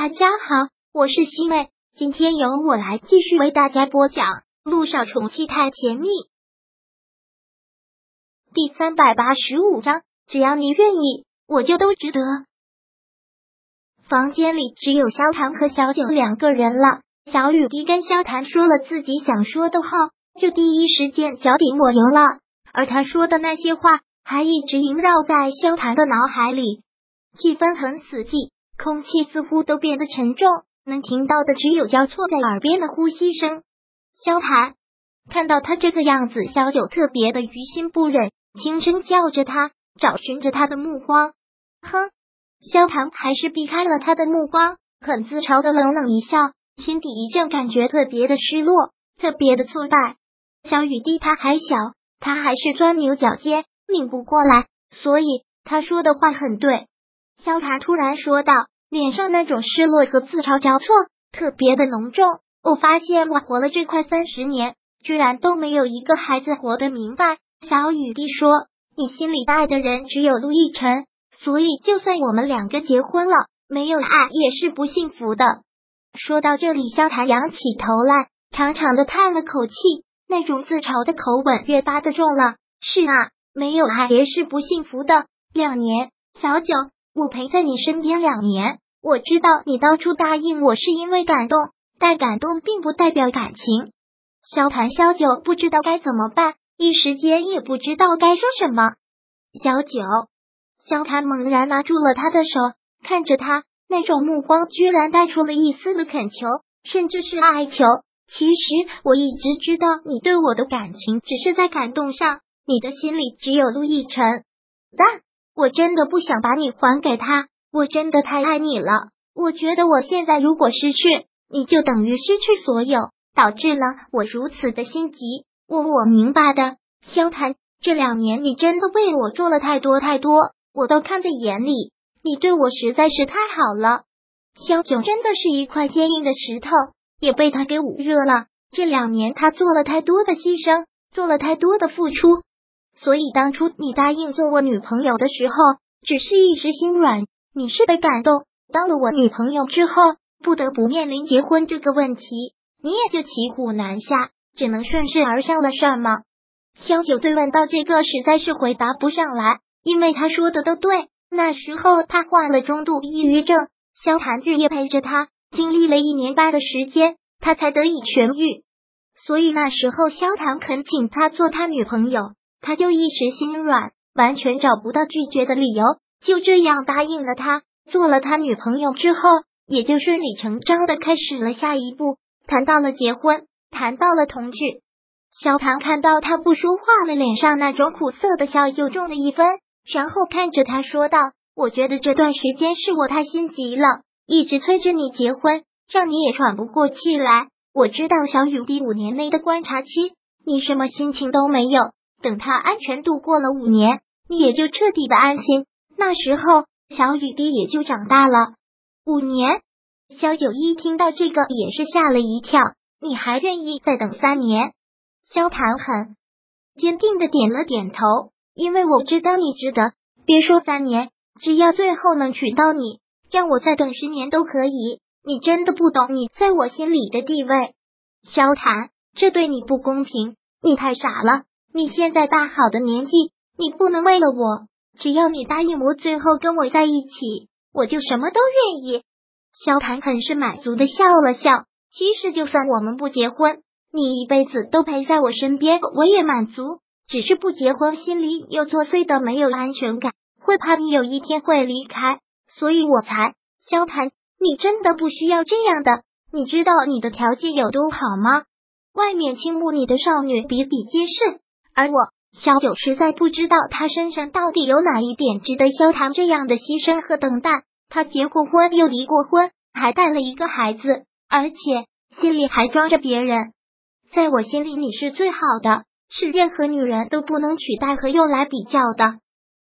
大家好，我是西妹，今天由我来继续为大家播讲《路上宠妻太甜蜜》第三百八十五章。只要你愿意，我就都值得。房间里只有萧谈和小九两个人了。小雨滴跟萧谈说了自己想说的话，就第一时间脚底抹油了。而他说的那些话，还一直萦绕在萧谈的脑海里，气氛很死寂。空气似乎都变得沉重，能听到的只有交错在耳边的呼吸声。萧谈看到他这个样子，小九特别的于心不忍，轻声叫着他，找寻着他的目光。哼，萧谈还是避开了他的目光，很自嘲的冷冷一笑，心底一阵感觉特别的失落，特别的挫败。小雨滴他还小，他还是钻牛角尖，拧不过来，所以他说的话很对。萧谈突然说道，脸上那种失落和自嘲交错，特别的浓重。我发现我活了这快三十年，居然都没有一个孩子活得明白。小雨滴说：“你心里爱的人只有陆亦辰，所以就算我们两个结婚了，没有爱也是不幸福的。”说到这里，萧谈仰起头来，长长的叹了口气，那种自嘲的口吻越发的重了。是啊，没有爱也是不幸福的。两年，小九。我陪在你身边两年，我知道你当初答应我是因为感动，但感动并不代表感情。萧谈、萧九不知道该怎么办，一时间也不知道该说什么。小九，萧谈猛然拿住了他的手，看着他，那种目光居然带出了一丝的恳求，甚至是哀求。其实我一直知道你对我的感情只是在感动上，你的心里只有陆亦辰，但。我真的不想把你还给他，我真的太爱你了。我觉得我现在如果失去你，就等于失去所有，导致了我如此的心急。我我明白的，萧谈，这两年你真的为我做了太多太多，我都看在眼里。你对我实在是太好了。萧九真的是一块坚硬的石头，也被他给捂热了。这两年他做了太多的牺牲，做了太多的付出。所以当初你答应做我女朋友的时候，只是一时心软。你是被感动，当了我女朋友之后，不得不面临结婚这个问题，你也就骑虎难下，只能顺势而上了，算吗？萧九对问到这个，实在是回答不上来，因为他说的都对。那时候他患了中度抑郁症，萧寒日夜陪着他，经历了一年半的时间，他才得以痊愈。所以那时候萧唐恳请他做他女朋友。他就一时心软，完全找不到拒绝的理由，就这样答应了他，做了他女朋友之后，也就顺理成章的开始了下一步，谈到了结婚，谈到了同居。小唐看到他不说话了，脸上那种苦涩的笑又重了一分，然后看着他说道：“我觉得这段时间是我太心急了，一直催着你结婚，让你也喘不过气来。我知道小雨第五年内的观察期，你什么心情都没有。”等他安全度过了五年，你也就彻底的安心。那时候，小雨滴也就长大了。五年，肖九一听到这个也是吓了一跳。你还愿意再等三年？肖谈很坚定的点了点头，因为我知道你值得。别说三年，只要最后能娶到你，让我再等十年都可以。你真的不懂你在我心里的地位，肖谈，这对你不公平，你太傻了。你现在大好的年纪，你不能为了我，只要你答应我最后跟我在一起，我就什么都愿意。萧谈很是满足的笑了笑。其实就算我们不结婚，你一辈子都陪在我身边，我也满足。只是不结婚，心里又作祟的没有安全感，会怕你有一天会离开，所以我才。萧谈，你真的不需要这样的。你知道你的条件有多好吗？外面倾慕你的少女比比皆是。而我萧九实在不知道他身上到底有哪一点值得萧唐这样的牺牲和等待。他结过婚，又离过婚，还带了一个孩子，而且心里还装着别人。在我心里，你是最好的，是任何女人都不能取代和用来比较的。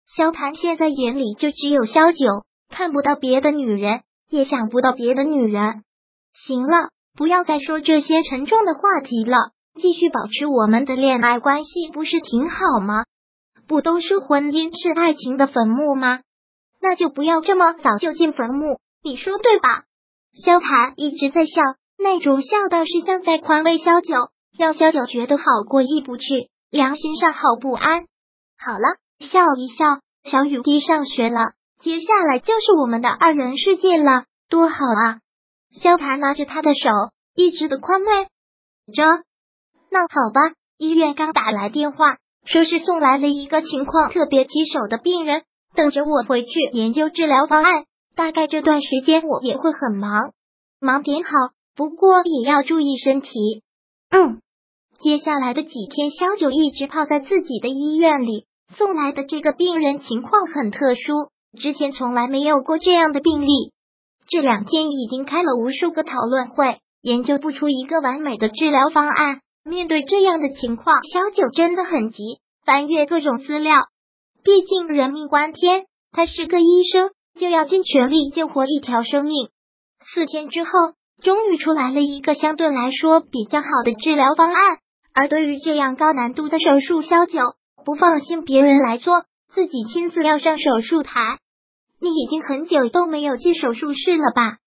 萧谭现在眼里就只有萧九，看不到别的女人，也想不到别的女人。行了，不要再说这些沉重的话题了。继续保持我们的恋爱关系不是挺好吗？不都说婚姻是爱情的坟墓吗？那就不要这么早就进坟墓，你说对吧？萧谈一直在笑，那种笑倒是像在宽慰萧九，让萧九觉得好过意不去，良心上好不安。好了，笑一笑，小雨滴上学了，接下来就是我们的二人世界了，多好啊！萧谈拿着他的手，一直的宽慰着。那好吧，医院刚打来电话，说是送来了一个情况特别棘手的病人，等着我回去研究治疗方案。大概这段时间我也会很忙，忙点好，不过也要注意身体。嗯，接下来的几天，萧九一直泡在自己的医院里。送来的这个病人情况很特殊，之前从来没有过这样的病例。这两天已经开了无数个讨论会，研究不出一个完美的治疗方案。面对这样的情况，小九真的很急，翻阅各种资料。毕竟人命关天，他是个医生，就要尽全力救活一条生命。四天之后，终于出来了一个相对来说比较好的治疗方案。而对于这样高难度的手术，萧九不放心别人来做，自己亲自要上手术台。你已经很久都没有进手术室了吧？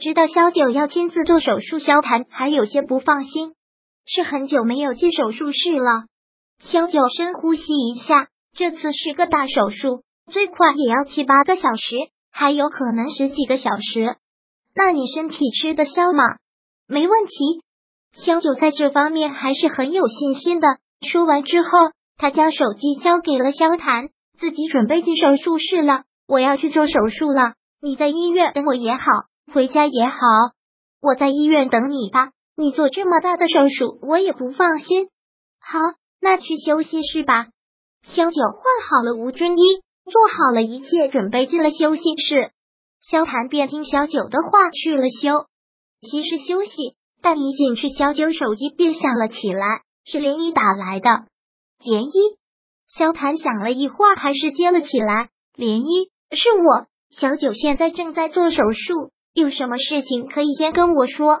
知道萧九要亲自做手术，萧谈还有些不放心。是很久没有进手术室了。萧九深呼吸一下，这次是个大手术，最快也要七八个小时，还有可能十几个小时。那你身体吃得消吗？没问题。萧九在这方面还是很有信心的。说完之后，他将手机交给了萧谈，自己准备进手术室了。我要去做手术了，你在医院等我也好，回家也好，我在医院等你吧。你做这么大的手术，我也不放心。好，那去休息室吧。萧九换好了无菌衣，做好了一切准备，进了休息室。萧谈便听小九的话去了休息室休息，但一进去，小九手机便响了起来，是连依打来的。连依，萧谈想了一会儿，还是接了起来。连依。是我，小九现在正在做手术，有什么事情可以先跟我说。